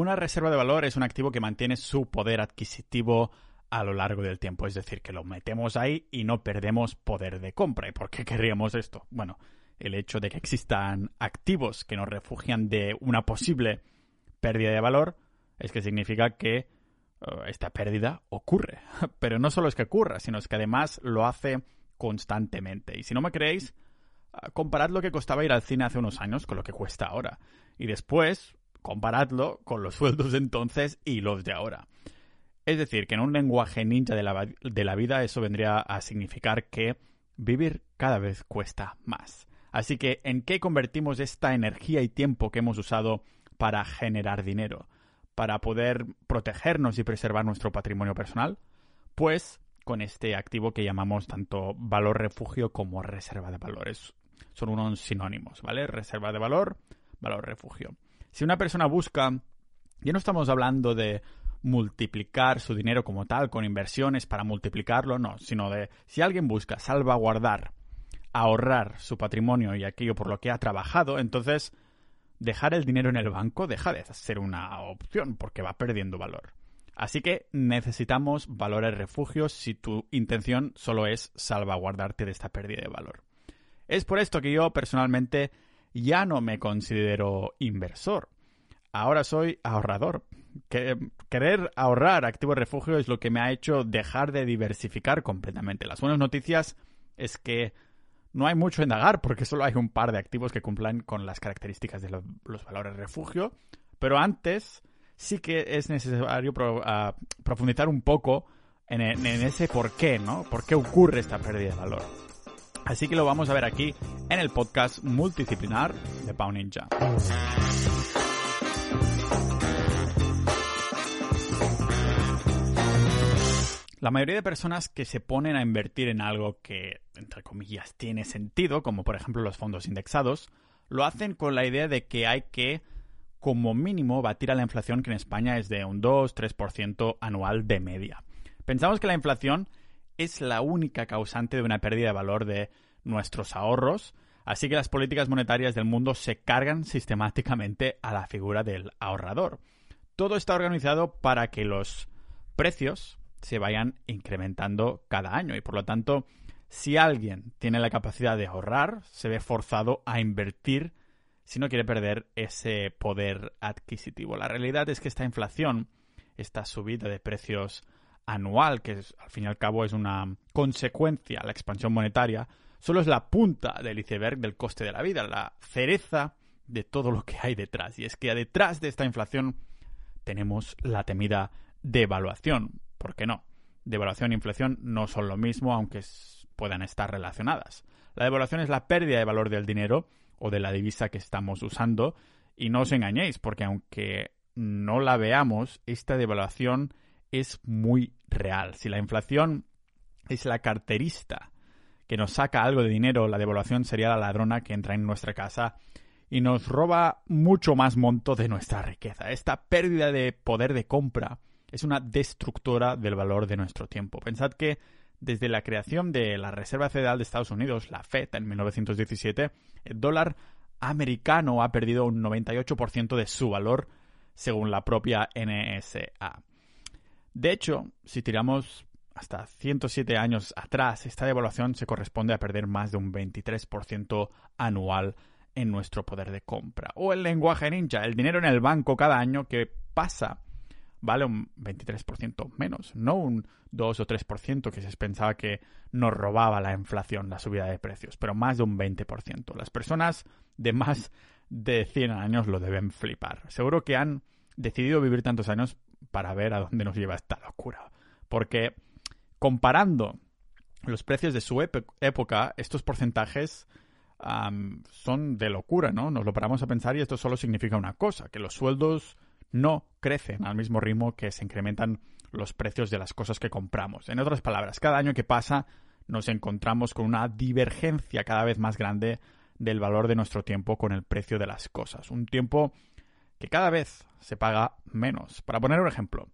Una reserva de valor es un activo que mantiene su poder adquisitivo a lo largo del tiempo, es decir, que lo metemos ahí y no perdemos poder de compra. ¿Y por qué querríamos esto? Bueno, el hecho de que existan activos que nos refugian de una posible pérdida de valor es que significa que eh, esta pérdida ocurre. Pero no solo es que ocurra, sino es que además lo hace constantemente. Y si no me creéis, ah, comparad lo que costaba ir al cine hace unos años con lo que cuesta ahora. Y después comparadlo con los sueldos de entonces y los de ahora. Es decir, que en un lenguaje ninja de la, de la vida eso vendría a significar que vivir cada vez cuesta más. Así que, ¿en qué convertimos esta energía y tiempo que hemos usado para generar dinero? ¿Para poder protegernos y preservar nuestro patrimonio personal? Pues con este activo que llamamos tanto valor refugio como reserva de valores. Son unos sinónimos, ¿vale? Reserva de valor, valor refugio. Si una persona busca, ya no estamos hablando de multiplicar su dinero como tal con inversiones para multiplicarlo, no, sino de si alguien busca salvaguardar, ahorrar su patrimonio y aquello por lo que ha trabajado, entonces dejar el dinero en el banco deja de ser una opción porque va perdiendo valor. Así que necesitamos valores refugios si tu intención solo es salvaguardarte de esta pérdida de valor. Es por esto que yo personalmente ya no me considero inversor. Ahora soy ahorrador. querer ahorrar activo refugio es lo que me ha hecho dejar de diversificar completamente. Las buenas noticias es que no hay mucho en indagar porque solo hay un par de activos que cumplan con las características de los valores refugio. Pero antes sí que es necesario ah, profundizar un poco en, en, ese por qué, ¿no? ¿Por qué ocurre esta pérdida de valor? Así que lo vamos a ver aquí en el podcast multidisciplinar de Pau Ninja. La mayoría de personas que se ponen a invertir en algo que, entre comillas, tiene sentido, como por ejemplo los fondos indexados, lo hacen con la idea de que hay que, como mínimo, batir a la inflación que en España es de un 2-3% anual de media. Pensamos que la inflación es la única causante de una pérdida de valor de nuestros ahorros, así que las políticas monetarias del mundo se cargan sistemáticamente a la figura del ahorrador. Todo está organizado para que los precios se vayan incrementando cada año y por lo tanto si alguien tiene la capacidad de ahorrar, se ve forzado a invertir si no quiere perder ese poder adquisitivo. La realidad es que esta inflación, esta subida de precios anual, que al fin y al cabo es una consecuencia, la expansión monetaria, solo es la punta del iceberg del coste de la vida, la cereza de todo lo que hay detrás. Y es que detrás de esta inflación tenemos la temida devaluación. ¿Por qué no? Devaluación e inflación no son lo mismo, aunque puedan estar relacionadas. La devaluación es la pérdida de valor del dinero o de la divisa que estamos usando. Y no os engañéis, porque aunque no la veamos, esta devaluación es muy real. Si la inflación es la carterista que nos saca algo de dinero, la devaluación sería la ladrona que entra en nuestra casa y nos roba mucho más monto de nuestra riqueza. Esta pérdida de poder de compra es una destructora del valor de nuestro tiempo. Pensad que desde la creación de la Reserva Federal de Estados Unidos, la FED, en 1917, el dólar americano ha perdido un 98% de su valor según la propia NSA. De hecho, si tiramos hasta 107 años atrás, esta devaluación se corresponde a perder más de un 23% anual en nuestro poder de compra. O el lenguaje ninja, el dinero en el banco cada año que pasa vale un 23% menos, no un 2 o 3% que se pensaba que nos robaba la inflación, la subida de precios, pero más de un 20%. Las personas de más de 100 años lo deben flipar. Seguro que han decidido vivir tantos años para ver a dónde nos lleva esta locura. Porque comparando los precios de su época, estos porcentajes son de locura, ¿no? Nos lo paramos a pensar y esto solo significa una cosa, que los sueldos no crecen al mismo ritmo que se incrementan los precios de las cosas que compramos. En otras palabras, cada año que pasa nos encontramos con una divergencia cada vez más grande del valor de nuestro tiempo con el precio de las cosas. Un tiempo que cada vez se paga menos. Para poner un ejemplo,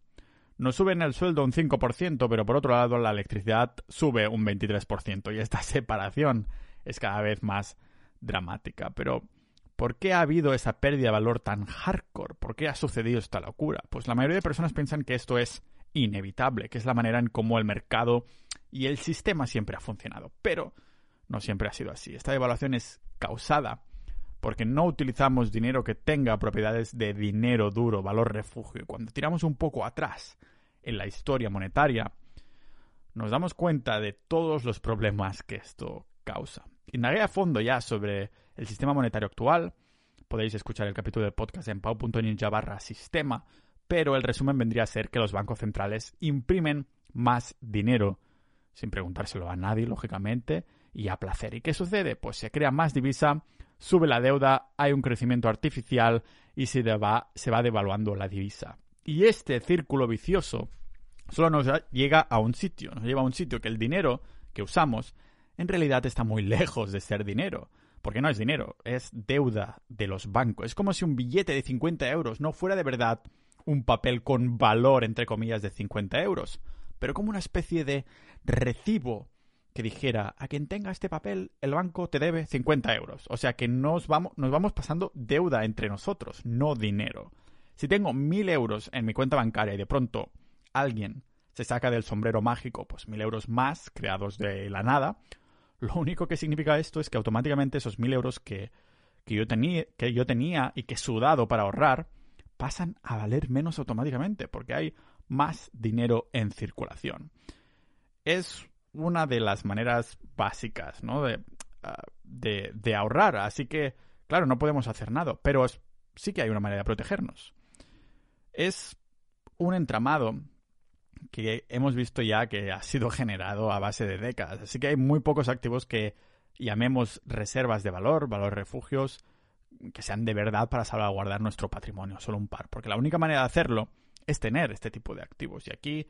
nos suben el sueldo un 5%, pero por otro lado la electricidad sube un 23% y esta separación es cada vez más dramática. Pero ¿Por qué ha habido esa pérdida de valor tan hardcore? ¿Por qué ha sucedido esta locura? Pues la mayoría de personas piensan que esto es inevitable, que es la manera en cómo el mercado y el sistema siempre ha funcionado. Pero no siempre ha sido así. Esta devaluación es causada porque no utilizamos dinero que tenga propiedades de dinero duro, valor refugio. Y cuando tiramos un poco atrás en la historia monetaria, nos damos cuenta de todos los problemas que esto causa. Indagué a fondo ya sobre el sistema monetario actual. Podéis escuchar el capítulo del podcast en pau.ninja barra sistema, pero el resumen vendría a ser que los bancos centrales imprimen más dinero, sin preguntárselo a nadie, lógicamente, y a placer. ¿Y qué sucede? Pues se crea más divisa, sube la deuda, hay un crecimiento artificial y se, va, se va devaluando la divisa. Y este círculo vicioso solo nos llega a un sitio, nos lleva a un sitio que el dinero que usamos en realidad está muy lejos de ser dinero. Porque no es dinero, es deuda de los bancos. Es como si un billete de 50 euros no fuera de verdad un papel con valor, entre comillas, de 50 euros, pero como una especie de recibo que dijera, a quien tenga este papel, el banco te debe 50 euros. O sea que nos vamos, nos vamos pasando deuda entre nosotros, no dinero. Si tengo 1000 euros en mi cuenta bancaria y de pronto alguien se saca del sombrero mágico, pues 1000 euros más creados de la nada, lo único que significa esto es que automáticamente esos mil euros que, yo tenía, que yo tenía y que he sudado para ahorrar pasan a valer menos automáticamente porque hay más dinero en circulación. Es una de las maneras básicas ¿no? de, ah, de, de ahorrar, así que, claro, no podemos hacer nada, pero sí que hay una manera de protegernos. Es un entramado que hemos visto ya que ha sido generado a base de décadas. Así que hay muy pocos activos que llamemos reservas de valor, valor refugios, que sean de verdad para salvaguardar nuestro patrimonio, solo un par. Porque la única manera de hacerlo es tener este tipo de activos. Y aquí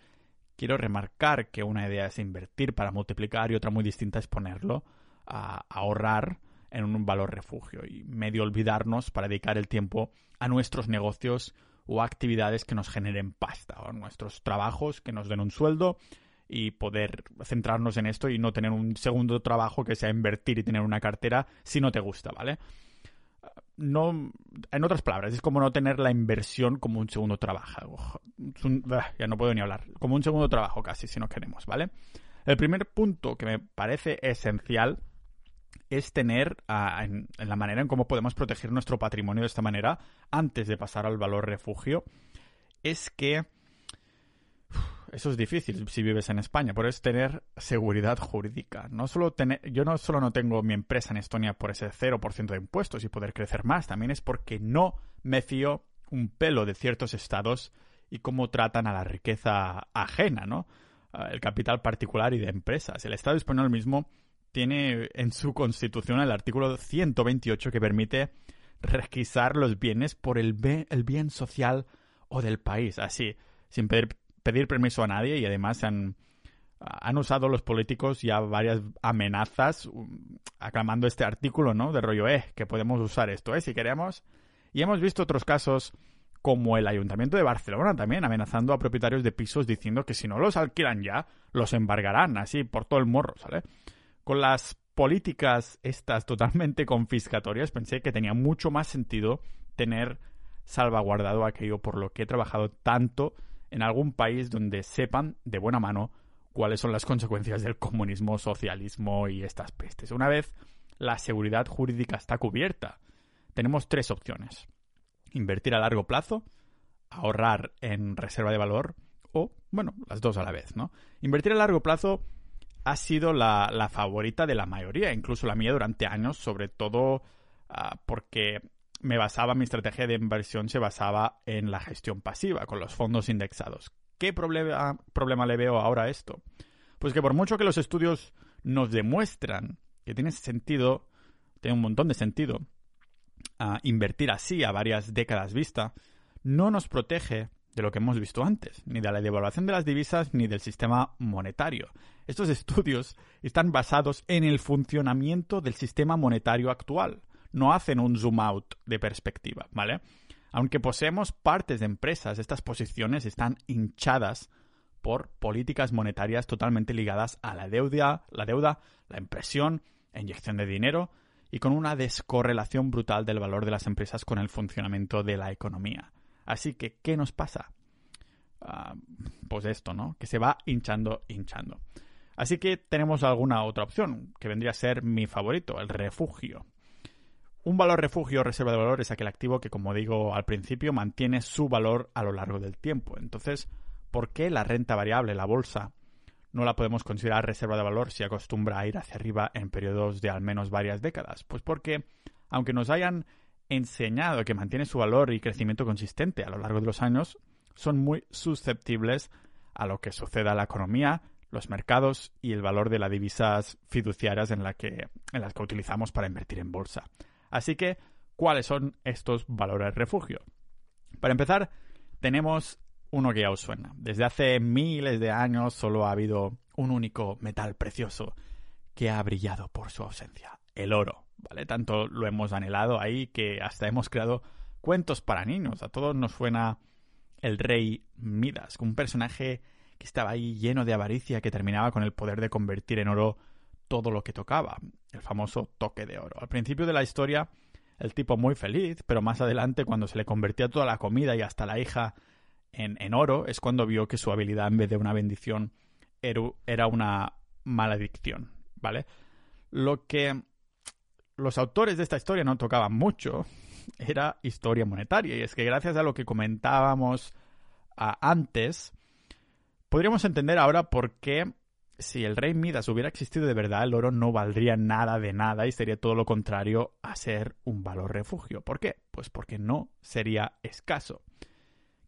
quiero remarcar que una idea es invertir para multiplicar y otra muy distinta es ponerlo a ahorrar en un valor refugio y medio olvidarnos para dedicar el tiempo a nuestros negocios o actividades que nos generen pasta, o nuestros trabajos que nos den un sueldo y poder centrarnos en esto y no tener un segundo trabajo que sea invertir y tener una cartera si no te gusta, ¿vale? No, en otras palabras, es como no tener la inversión como un segundo trabajo. Ya no puedo ni hablar. Como un segundo trabajo casi, si no queremos, ¿vale? El primer punto que me parece esencial es tener en, la manera en cómo podemos proteger nuestro patrimonio de esta manera antes de pasar al valor refugio es que eso es difícil si vives en España, pero es tener seguridad jurídica. No solo tener, yo no solo no tengo mi empresa en Estonia por ese 0% de impuestos y poder crecer más, también es porque no me fío un pelo de ciertos estados y cómo tratan a la riqueza ajena, ¿no? Ah, el capital particular y de empresas. El Estado español mismo tiene en su constitución el artículo 128 que permite requisar los bienes por el, bien social o del país, así, sin pedir, permiso a nadie y además han, han usado los políticos ya varias amenazas um, aclamando este artículo, ¿no? De rollo, eh, que podemos usar esto, ¿eh? Si queremos. Y hemos visto otros casos como el Ayuntamiento de Barcelona también amenazando a propietarios de pisos diciendo que si no los alquilan ya, los embargarán así por todo el morro, ¿sale? Con las políticas estas totalmente confiscatorias, pensé que tenía mucho más sentido tener salvaguardado aquello por lo que he trabajado tanto en algún país donde sepan de buena mano cuáles son las consecuencias del comunismo, socialismo y estas pestes. Una vez la seguridad jurídica está cubierta, tenemos tres opciones. Invertir a largo plazo, ahorrar en reserva de valor o, bueno, las dos a la vez, ¿no? Invertir a largo plazo ha sido la, favorita de la mayoría, incluso la mía durante años, sobre todo ah, porque me basaba, mi estrategia de inversión se basaba en la gestión pasiva, con los fondos indexados. ¿Qué problema, problema le veo ahora a esto? Pues que por mucho que los estudios nos demuestran que tiene sentido, tiene un montón de sentido, ah, invertir así a varias décadas vista, no nos protege de lo que hemos visto antes, ni de la devaluación de las divisas ni del sistema monetario. Estos estudios están basados en el funcionamiento del sistema monetario actual, no hacen un zoom out de perspectiva, ¿vale? Aunque poseemos partes de empresas, estas posiciones están hinchadas por políticas monetarias totalmente ligadas a la deuda, la deuda, la impresión, la inyección de dinero y con una descorrelación brutal del valor de las empresas con el funcionamiento de la economía. Así que, ¿qué nos pasa? Ah, pues esto, ¿no? Que se va hinchando, hinchando. Así que tenemos alguna otra opción, que vendría a ser mi favorito, el refugio. Un valor refugio o reserva de valor es aquel activo que, como digo al principio, mantiene su valor a lo largo del tiempo. Entonces, ¿por qué la renta variable, la bolsa, no la podemos considerar reserva de valor si acostumbra a ir hacia arriba en periodos de al menos varias décadas? Pues porque, aunque nos hayan enseñado que mantiene su valor y crecimiento consistente a lo largo de los años, son muy susceptibles a lo que suceda a la economía, los mercados y el valor de las divisas fiduciarias en, que, en las que utilizamos para invertir en bolsa. Así que, ¿cuáles son estos valores refugio? Para empezar, tenemos uno que ya os suena. Desde hace miles de años solo ha habido un único metal precioso que ha brillado por su ausencia, el oro. ¿Vale? Tanto lo hemos anhelado ahí que hasta hemos creado cuentos para niños. A todos nos suena el rey Midas, un personaje que estaba ahí lleno de avaricia que terminaba con el poder de convertir en oro todo lo que tocaba, el famoso toque de oro. Al principio de la historia, el tipo muy feliz, pero más adelante, cuando se le convertía toda la comida y hasta la hija en, en oro, es cuando vio que su habilidad, en vez de una bendición, era una maledicción, ¿vale? Lo que los autores de esta historia no tocaban mucho era historia monetaria, y es que gracias a lo que comentábamos antes, podríamos entender ahora por qué si el rey Midas hubiera existido de verdad, el oro no valdría nada de nada y sería todo lo contrario a ser un valor refugio. ¿Por qué? Pues porque no sería escaso.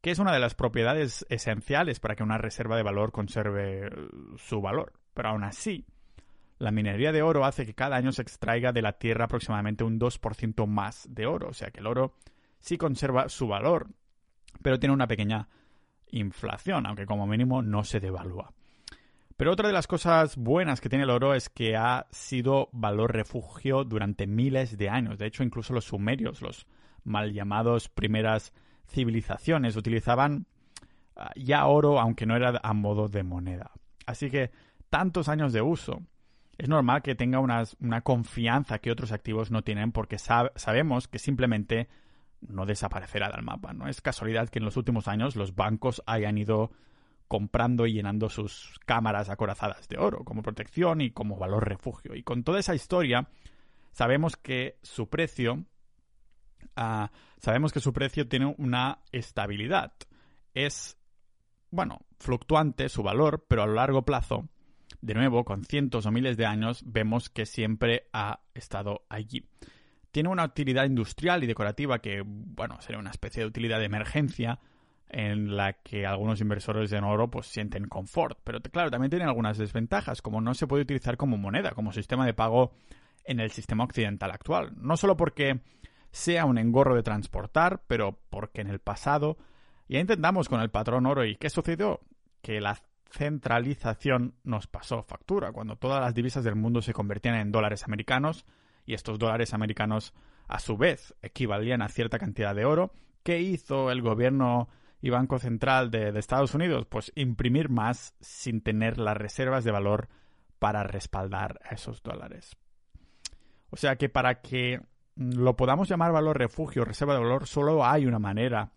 Que es una de las propiedades esenciales para que una reserva de valor conserve su valor. Pero aún así, la minería de oro hace que cada año se extraiga de la tierra aproximadamente un 2% más de oro. O sea que el oro sí conserva su valor, pero tiene una pequeña inflación, aunque como mínimo no se devalúa. Pero otra de las cosas buenas que tiene el oro es que ha sido valor refugio durante miles de años. De hecho, incluso los sumerios, los mal llamados primeras civilizaciones, utilizaban ah, ya oro, aunque no era a modo de moneda. Así que tantos años de uso. Es normal que tenga una confianza que otros activos no tienen porque sabemos que simplemente no desaparecerá del mapa. No es casualidad que en los últimos años los bancos hayan ido comprando y llenando sus cámaras acorazadas de oro como protección y como valor refugio. Y con toda esa historia sabemos que su precio sabemos que su precio tiene una estabilidad. Es bueno, fluctuante su valor, pero a lo largo plazo, de nuevo, con cientos o miles de años, vemos que siempre ha estado allí. Tiene una utilidad industrial y decorativa que, bueno, sería una especie de utilidad de emergencia, en la que algunos inversores en oro pues sienten confort. Pero claro, también tiene algunas desventajas, como no se puede utilizar como moneda, como sistema de pago en el sistema occidental actual. No solo porque sea un engorro de transportar, pero porque en el pasado ya intentamos con el patrón oro y ¿qué sucedió? Que la centralización nos pasó factura, cuando todas las divisas del mundo se convertían en dólares americanos y estos dólares americanos a su vez equivalían a cierta cantidad de oro, ¿qué hizo el gobierno y Banco Central de, Estados Unidos, pues imprimir más sin tener las reservas de valor para respaldar a esos dólares. O sea que para que lo podamos llamar valor refugio, reserva de valor, solo hay una manera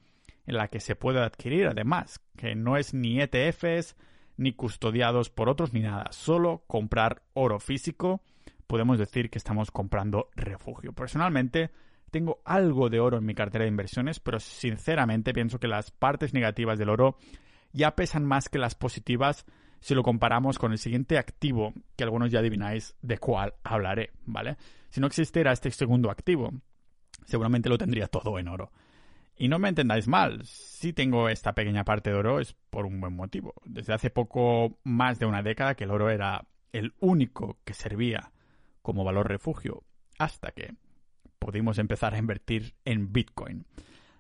en la que se puede adquirir, además, que no es ni ETFs, ni custodiados por otros, ni nada. Solo comprar oro físico, podemos decir que estamos comprando refugio. Personalmente, tengo algo de oro en mi cartera de inversiones, pero sinceramente pienso que las partes negativas del oro ya pesan más que las positivas si lo comparamos con el siguiente activo, que algunos ya adivináis de cuál hablaré, ¿vale? Si no existiera este segundo activo, seguramente lo tendría todo en oro. Y no me entendáis mal, si tengo esta pequeña parte de oro es por un buen motivo. Desde hace poco más de una década que el oro era el único que servía como valor refugio, hasta que pudimos empezar a invertir en Bitcoin.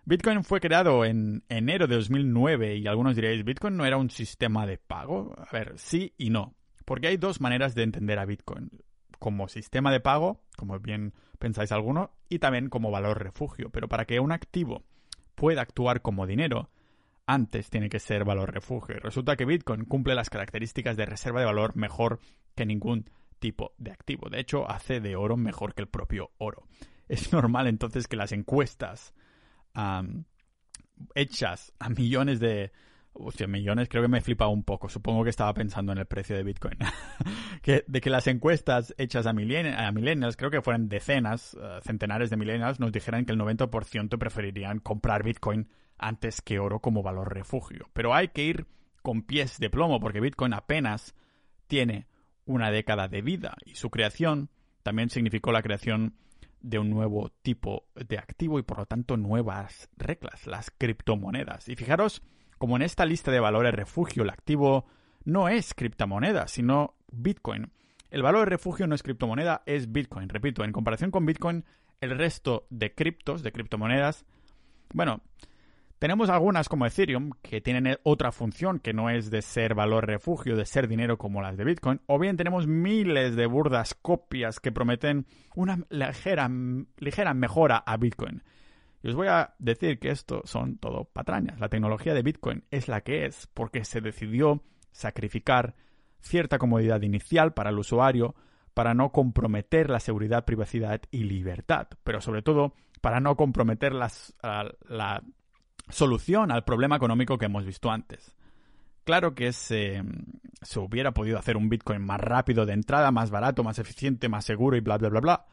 Bitcoin fue creado en enero de 2009 y algunos diréis, ¿Bitcoin no era un sistema de pago? A ver, sí y no. Porque hay dos maneras de entender a Bitcoin. Como sistema de pago, como bien pensáis alguno, y también como valor refugio. Pero para que un activo pueda actuar como dinero, antes tiene que ser valor refugio. Y resulta que Bitcoin cumple las características de reserva de valor mejor que ningún tipo de activo. De hecho, hace de oro mejor que el propio oro. Es normal entonces que las encuestas hechas a millones de... Hostia, millones creo que me flipa un poco. Supongo que estaba pensando en el precio de Bitcoin. que, de que las encuestas hechas a, millennials, creo que fueron decenas, eh, centenares de millennials, nos dijeran que el 90% preferirían comprar Bitcoin antes que oro como valor refugio. Pero hay que ir con pies de plomo porque Bitcoin apenas tiene una década de vida y su creación también significó la creación de un nuevo tipo de activo y por lo tanto nuevas reglas, las criptomonedas. Y fijaros como en esta lista de valores refugio el activo no es criptomoneda, sino Bitcoin. El valor de refugio no es criptomoneda, es Bitcoin. Repito, en comparación con Bitcoin, el resto de criptos, de criptomonedas, bueno, tenemos algunas como Ethereum que tienen otra función que no es de ser valor refugio, de ser dinero como las de Bitcoin, o bien tenemos miles de burdas copias que prometen una ligera, ligera mejora a Bitcoin. Y os voy a decir que esto son todo patrañas. La tecnología de Bitcoin es la que es porque se decidió sacrificar cierta comodidad inicial para el usuario para no comprometer la seguridad, privacidad y libertad, pero sobre todo para no comprometer las, la solución al problema económico que hemos visto antes. Claro que se, se hubiera podido hacer un Bitcoin más rápido de entrada, más barato, más eficiente, más seguro y bla, bla, bla, bla.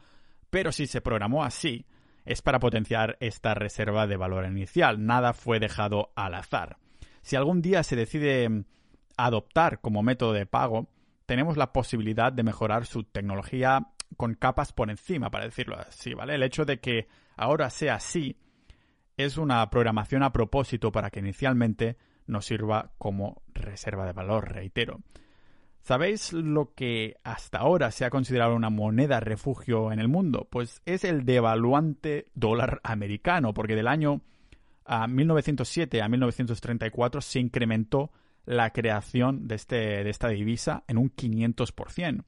Pero si se programó así, es para potenciar esta reserva de valor inicial. Nada fue dejado al azar. Si algún día se decide adoptar como método de pago, tenemos la posibilidad de mejorar su tecnología con capas por encima, para decirlo así, ¿vale? El hecho de que ahora sea así es una programación a propósito para que inicialmente nos sirva como reserva de valor, reitero. ¿Sabéis lo que hasta ahora se ha considerado una moneda refugio en el mundo? Pues es el devaluante dólar americano, porque del año a 1907 a 1934 se incrementó la creación de, este, de esta divisa en un 500%.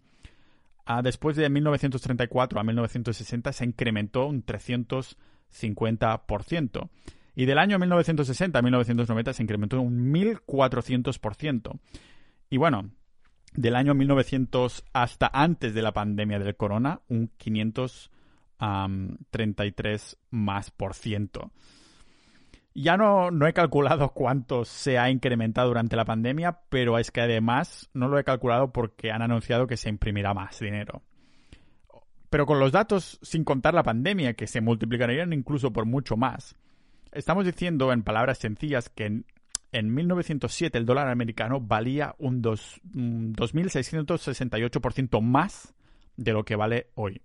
Después de 1934 a 1960 se incrementó un 300%. 50%. Y del año 1960 a 1990 se incrementó un 1400%. Y bueno, del año 1900 hasta antes de la pandemia del corona, un 533 más por ciento. Ya no, no he calculado cuánto se ha incrementado durante la pandemia, pero es que además no lo he calculado porque han anunciado que se imprimirá más dinero. Pero con los datos, sin contar la pandemia, que se multiplicarían incluso por mucho más, estamos diciendo en palabras sencillas que en, 1907 el dólar americano valía un, 2.668% más de lo que vale hoy.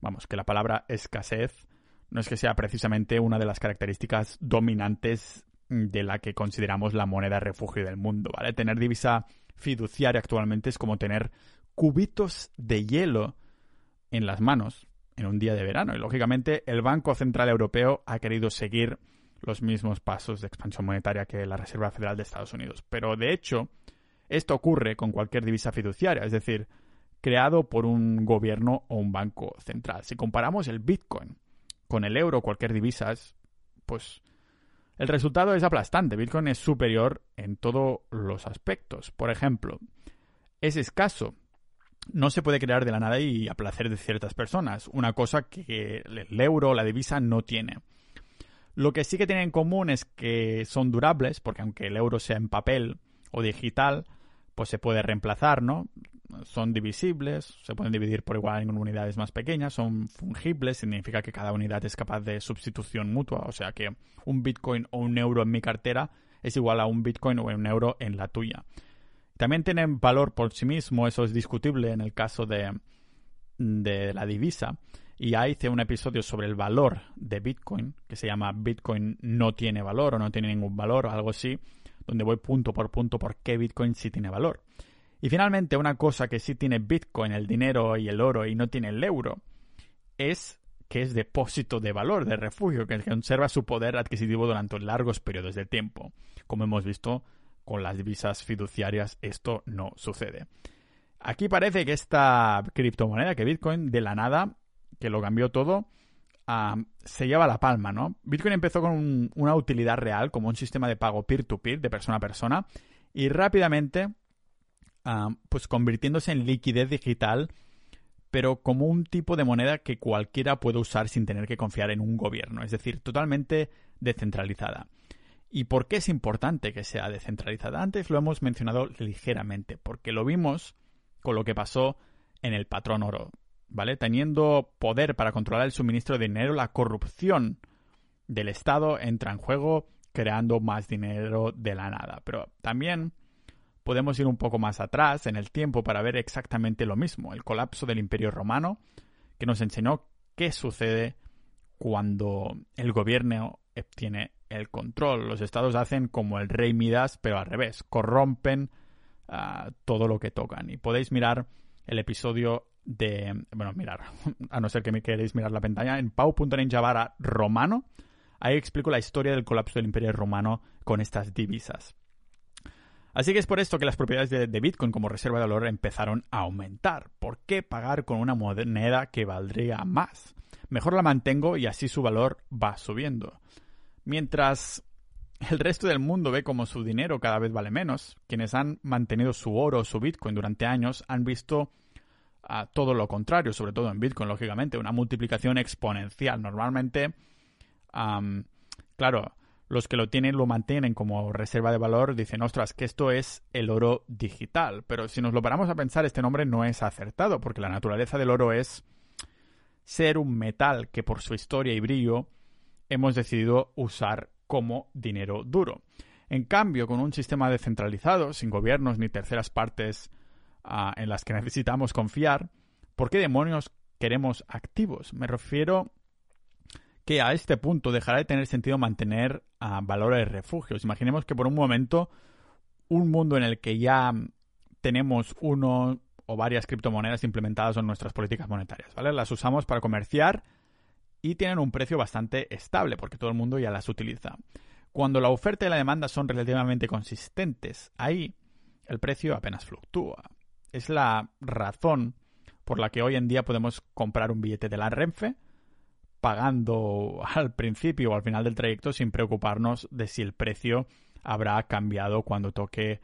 Vamos, que la palabra escasez no es que sea precisamente una de las características dominantes de la que consideramos la moneda refugio del mundo, ¿vale? Tener divisa fiduciaria actualmente es como tener cubitos de hielo en las manos en un día de verano. Y lógicamente el Banco Central Europeo ha querido seguir los mismos pasos de expansión monetaria que la Reserva Federal de Estados Unidos. Pero de hecho, esto ocurre con cualquier divisa fiduciaria, es decir, creado por un gobierno o un banco central. Si comparamos el Bitcoin con el euro cualquier divisa, pues el resultado es aplastante. Bitcoin es superior en todos los aspectos. Por ejemplo, es escaso no se puede crear de la nada y a placer de ciertas personas, una cosa que el euro la divisa no tiene. Lo que sí que tienen en común es que son durables, porque aunque el euro sea en papel o digital, pues se puede reemplazar, ¿no? Son divisibles, se pueden dividir por igual en unidades más pequeñas, son fungibles, significa que cada unidad es capaz de sustitución mutua, o sea que un Bitcoin o un euro en mi cartera es igual a un Bitcoin o un euro en la tuya. También tienen valor por sí mismo, eso es discutible en el caso de, de la divisa. Y ya hice un episodio sobre el valor de Bitcoin, que se llama Bitcoin no tiene valor o no tiene ningún valor o algo así, donde voy punto por punto por qué Bitcoin sí tiene valor. Y finalmente, una cosa que sí tiene Bitcoin, el dinero y el oro, y no tiene el euro, es que es depósito de valor, de refugio, que conserva su poder adquisitivo durante largos periodos de tiempo, como hemos visto con las divisas fiduciarias esto no sucede. Aquí parece que esta criptomoneda, que Bitcoin, de la nada, que lo cambió todo, se lleva la palma, ¿no? Bitcoin empezó con una utilidad real, como un sistema de pago peer-to-peer, de persona a persona, y rápidamente pues convirtiéndose en liquidez digital, pero como un tipo de moneda que cualquiera puede usar sin tener que confiar en un gobierno, es decir, totalmente descentralizada. ¿Y por qué es importante que sea descentralizada? Antes lo hemos mencionado ligeramente, porque lo vimos con lo que pasó en el patrón oro, ¿vale? Teniendo poder para controlar el suministro de dinero, la corrupción del Estado entra en juego creando más dinero de la nada. Pero también podemos ir un poco más atrás en el tiempo para ver exactamente lo mismo, el colapso del Imperio Romano, que nos enseñó qué sucede cuando el gobierno obtiene el control. Los estados hacen como el rey Midas, pero al revés, corrompen ah, todo lo que tocan. Y podéis mirar el episodio de, bueno, mirar, a no ser que me queréis mirar la pantalla, en pau.ninja romano. Ahí explico la historia del colapso del imperio romano con estas divisas. Así que es por esto que las propiedades de, de, Bitcoin como reserva de valor empezaron a aumentar. ¿Por qué pagar con una moneda que valdría más? Mejor la mantengo y así su valor va subiendo. Mientras el resto del mundo ve como su dinero cada vez vale menos, quienes han mantenido su oro o su Bitcoin durante años han visto a todo lo contrario, sobre todo en Bitcoin, lógicamente, una multiplicación exponencial. Normalmente, claro, los que lo tienen lo mantienen como reserva de valor, dicen, ostras, que esto es el oro digital. Pero si nos lo paramos a pensar, este nombre no es acertado, porque la naturaleza del oro es ser un metal que por su historia y brillo hemos decidido usar como dinero duro. En cambio, con un sistema descentralizado, sin gobiernos ni terceras partes en las que necesitamos confiar, ¿por qué demonios queremos activos? Me refiero que a este punto dejará de tener sentido mantener uh, valores refugios. Imaginemos que por un momento un mundo en el que ya tenemos uno o varias criptomonedas implementadas en nuestras políticas monetarias, ¿vale? Las usamos para comerciar y tienen un precio bastante estable porque todo el mundo ya las utiliza. Cuando la oferta y la demanda son relativamente consistentes, ahí el precio apenas fluctúa. Es la razón por la que hoy en día podemos comprar un billete de la Renfe pagando al principio o al final del trayecto sin preocuparnos de si el precio habrá cambiado cuando toque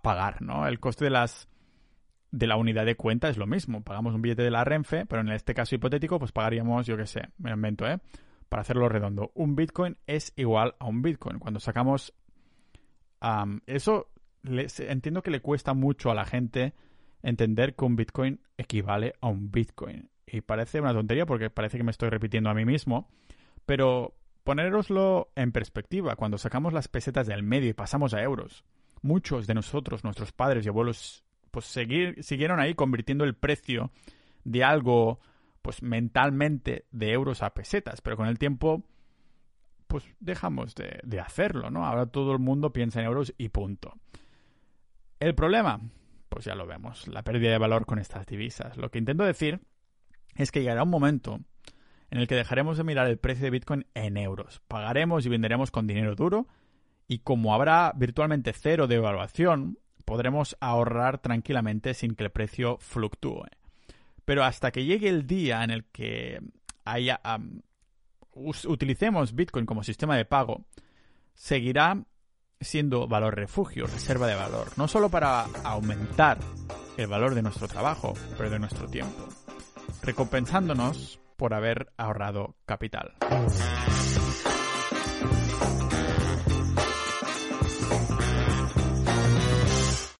pagar, ¿no? El coste de las de la unidad de cuenta es lo mismo. Pagamos un billete de la Renfe, pero en este caso hipotético, pues pagaríamos, yo qué sé, me invento, ¿eh? Para hacerlo redondo. Un Bitcoin es igual a un Bitcoin. Cuando sacamos... eso entiendo que le cuesta mucho a la gente entender que un Bitcoin equivale a un Bitcoin. Y parece una tontería porque parece que me estoy repitiendo a mí mismo. Pero poneroslo en perspectiva, cuando sacamos las pesetas del medio y pasamos a euros, muchos de nosotros, nuestros padres y abuelos pues seguir, siguieron ahí convirtiendo el precio de algo, pues mentalmente, de euros a pesetas, pero con el tiempo, pues dejamos de, de hacerlo, ¿no? Ahora todo el mundo piensa en euros y punto. El problema, pues ya lo vemos, la pérdida de valor con estas divisas. Lo que intento decir es que llegará un momento en el que dejaremos de mirar el precio de Bitcoin en euros. Pagaremos y venderemos con dinero duro y como habrá virtualmente cero de evaluación, podremos ahorrar tranquilamente sin que el precio fluctúe. Pero hasta que llegue el día en el que haya, utilicemos Bitcoin como sistema de pago, seguirá siendo valor refugio, reserva de valor, no solo para aumentar el valor de nuestro trabajo, pero de nuestro tiempo, recompensándonos por haber ahorrado capital.